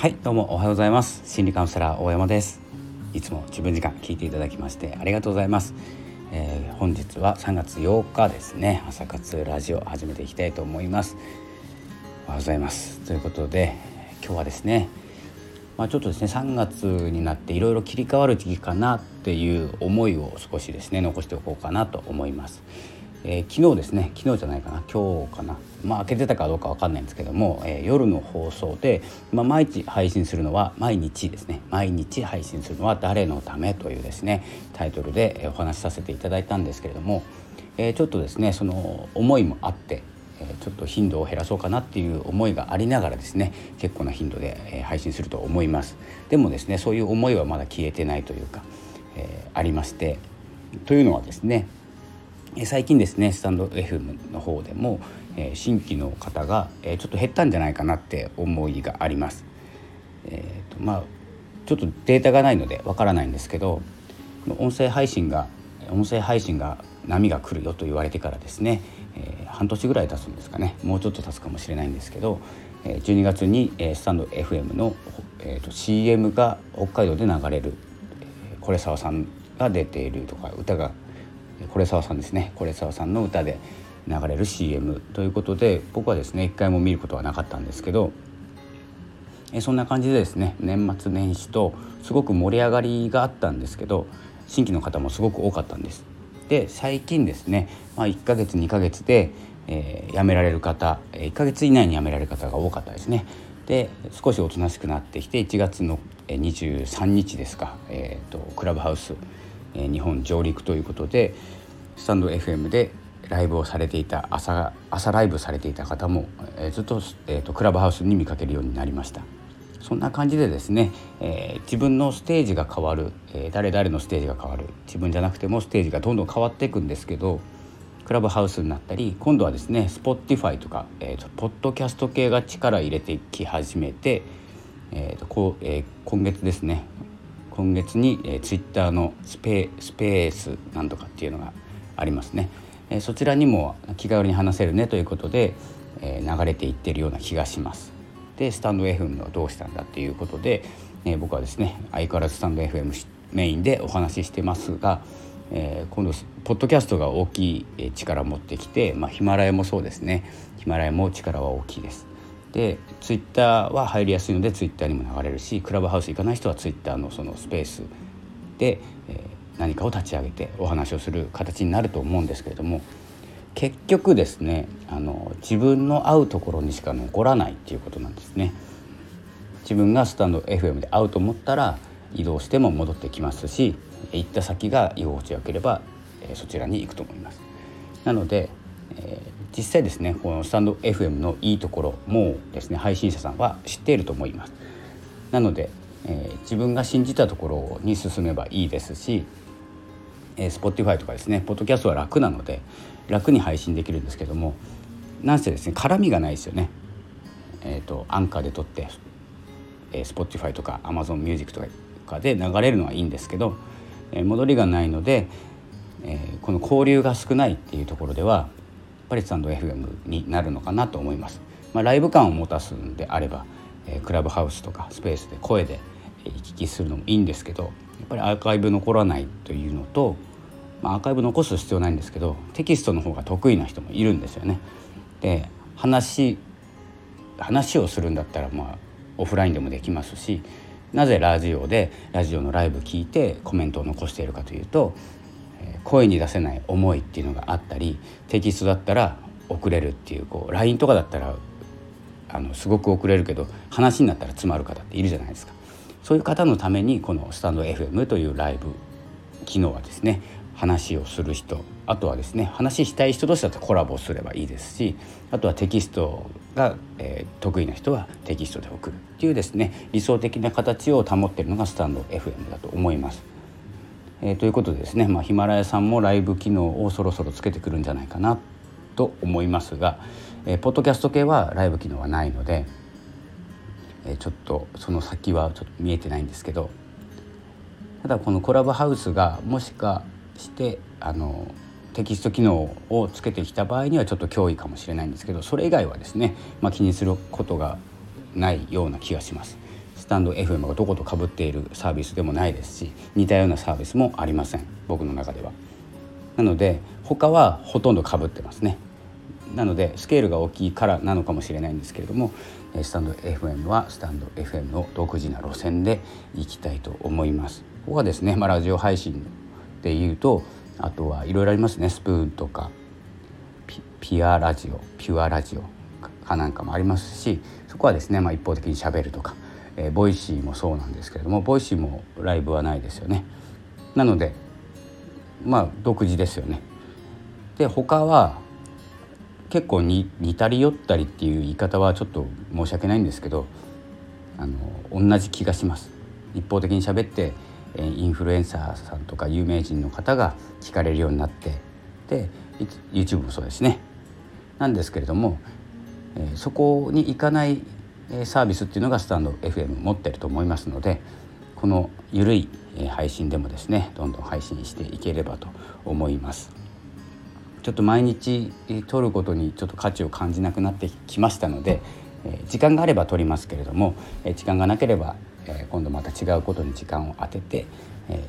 はいどうもおはようございます。心理カウンセラー大山です。いつも自分時間聞いていただきましてありがとうございます、えー、本日は3月8日ですね。朝活ラジオ始めていきたいと思います。おはようございます。ということで今日はですねまあ、ちょっとですね3月になっていろいろ切り替わる時期かなっていう思いを少しですね残しておこうかなと思います。えー、昨日ですね。昨日じゃないかな。今日かな。まあ開けてたかどうかわかんないんですけども、えー、夜の放送で、まあ、毎日配信するのは毎日ですね。毎日配信するのは誰のためというですねタイトルでお話しさせていただいたんですけれども、えー、ちょっとですねその思いもあってちょっと頻度を減らそうかなっていう思いがありながらですね結構な頻度で配信すると思います。でもですねそういう思いはまだ消えてないというか、えー、ありましてというのはですね最近ですねスタンド FM の方でも、えー、新規の方が、えー、ちょっと減ったんじゃないかなって思いがあります。えーとまあ、ちょっとデータがないのでわからないんですけど音声配信が音声配信が波が来るよと言われてからですね、えー、半年ぐらい経つんですかねもうちょっと経つかもしれないんですけど、え、12月に、え、スタンド FM の、えーと、CM が北海道で流れる、えー、これ沢さんが出ているとか歌がこれ沢さんですねこれ沢さんの歌で流れる CM ということで僕はですね一回も見ることはなかったんですけどえそんな感じでですね年末年始とすごく盛り上がりがあったんですけど新規の方もすごく多かったんです。で最近ですね、まあ、1ヶ月2ヶ月で、えー、辞められる方1ヶ月以内に辞められる方が多かったですね。で少しおとなしくなってきて1月の23日ですか、えーと、クラブハウス、え、日本上陸ということでスタンド FM でライブをされていた朝朝ライブされていた方も、え、ずっと,、えーとクラブハウスに見かけるようになりました。そんな感じでですね、えー、自分のステージが変わる、えー、誰々のステージが変わる自分じゃなくてもステージがどんどん変わっていくんですけどクラブハウスになったり今度はですね Spotify とか、えーと、ポッドキャスト系が力入れてき始めて、えーとこうえー、今月ですね今月に、えー、Twitter のスペスペースなんとかっていうのがありますね、えー、そちらにも気軽に話せるねということで、えー、流れていってるような気がします。でスタンド FM はどうしたんだっていうことで、えー、僕はですね相変わらずスタンド FM メインでお話ししてますが、えー、今度ポッドキャストが大きい力を持ってきて、まあ、ヒマラヤもそうですねヒマラヤも力は大きいです。でツイッターは入りやすいのでツイッターにも流れるしクラブハウス行かない人はツイッターのそのスペースで、え、何かを立ち上げてお話をする形になると思うんですけれども結局ですねあの自分の会うところにしか残らないっていうことなんですね。自分がスタンド FM で会うと思ったら移動しても戻ってきますし行った先が居心地よければ、えそちらに行くと思います。なので、え、実際ですねこのスタンド FM のいいところもですね配信者さんは知っていると思います。なので、えー、自分が信じたところに進めばいいですしえー、Spotify とかですねポッドキャストは楽なので楽に配信できるんですけどもなんせですね絡みがないですよね。えーと、アンカーで撮って、えー、Spotify とか AmazonMusic とかで流れるのはいいんですけど、えー、戻りがないので、えー、この交流が少ないっていうところではぱりスタンド FM になるのかなと思います。まあ、ライブ感を持たすんであれば、え、クラブハウスとかスペースで声で行き来するのもいいんですけどやっぱりアーカイブ残らないというのとまあ、アーカイブ残す必要ないんですけどテキストの方が得意な人もいるんですよね。で話話をするんだったらまあオフラインでもできますしなぜラジオでラジオのライブ聞いてコメントを残しているかというと声に出せない思いっていうのがあったりテキストだったら送れるっていうこう LINE とかだったらあのすごく送れるけど話になったら詰まる方っているじゃないですかそういう方のためにこのスタンド FM というライブ機能はですね話をする人あとはですね話したい人同士だとコラボすればいいですしあとはテキストが、えー、得意な人はテキストで送るっていうですね理想的な形を保っているのがスタンド FM だと思います。えー、ということでですね、ま、ヒマラヤさんもライブ機能をそろそろつけてくるんじゃないかなと思いますが、えー、ポッドキャスト系はライブ機能はないので、えー、ちょっとその先はちょっと見えてないんですけどただこのコラボハウスがもしかしてあのテキスト機能をつけてきた場合にはちょっと脅威かもしれないんですけどそれ以外はですね、まあ、気にすることがないような気がします。タンド FM がどことかぶっているサービスでもないですし似たようなサービスもありません僕の中では。なので他はほとんどかぶってますね。なのでスケールが大きいからなのかもしれないんですけれどもスタンド FM はスタンド FM の独自な路線でいきたいと思います。ここはですね、まあ、ラジオ配信でいうとあとはいろいろありますねスプーンとかピアラジオピュアラジオかなんかもありますしそこはですね、まあ、一方的にしゃべるとか、えー、ボイシーもそうなんですけれどもボイシーもライブはないですよね。なのでまあ独自ですよね。で他は結構に似たり寄ったりっていう言い方はちょっと申し訳ないんですけどあの同じ気がします。一方的に喋ってインフルエンサーさんとか有名人の方が聞かれるようになってで YouTube もそうですねなんですけれども、え、そこに行かないサービスっていうのがスタンド FM 持ってると思いますのでこの緩い配信でもですねどんどん配信していければと思います。ちょっと毎日撮ることにちょっと価値を感じなくなってきましたので時間があれば撮りますけれども時間がなければ今度また違うことに時間を当てて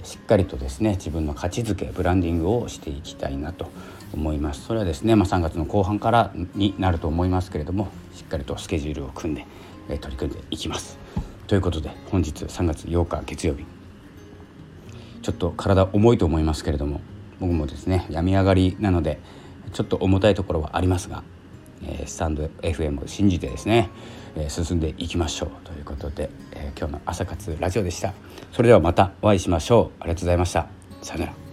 しっかりとですね自分の価値づけブランディングをしていきたいなと思います。それはですね、まあ、3月の後半からになると思いますけれどもしっかりとスケジュールを組んで、え取り組んでいきます。ということで本日3月8日月曜日。ちょっと体重いと思いますけれども僕もですね病み上がりなのでちょっと重たいところはありますが、えー、スタンド FM を信じてですね、え、進んでいきましょう。ということで、え、今日の朝活ラジオでした。それではまたお会いしましょう。ありがとうございました。さよなら。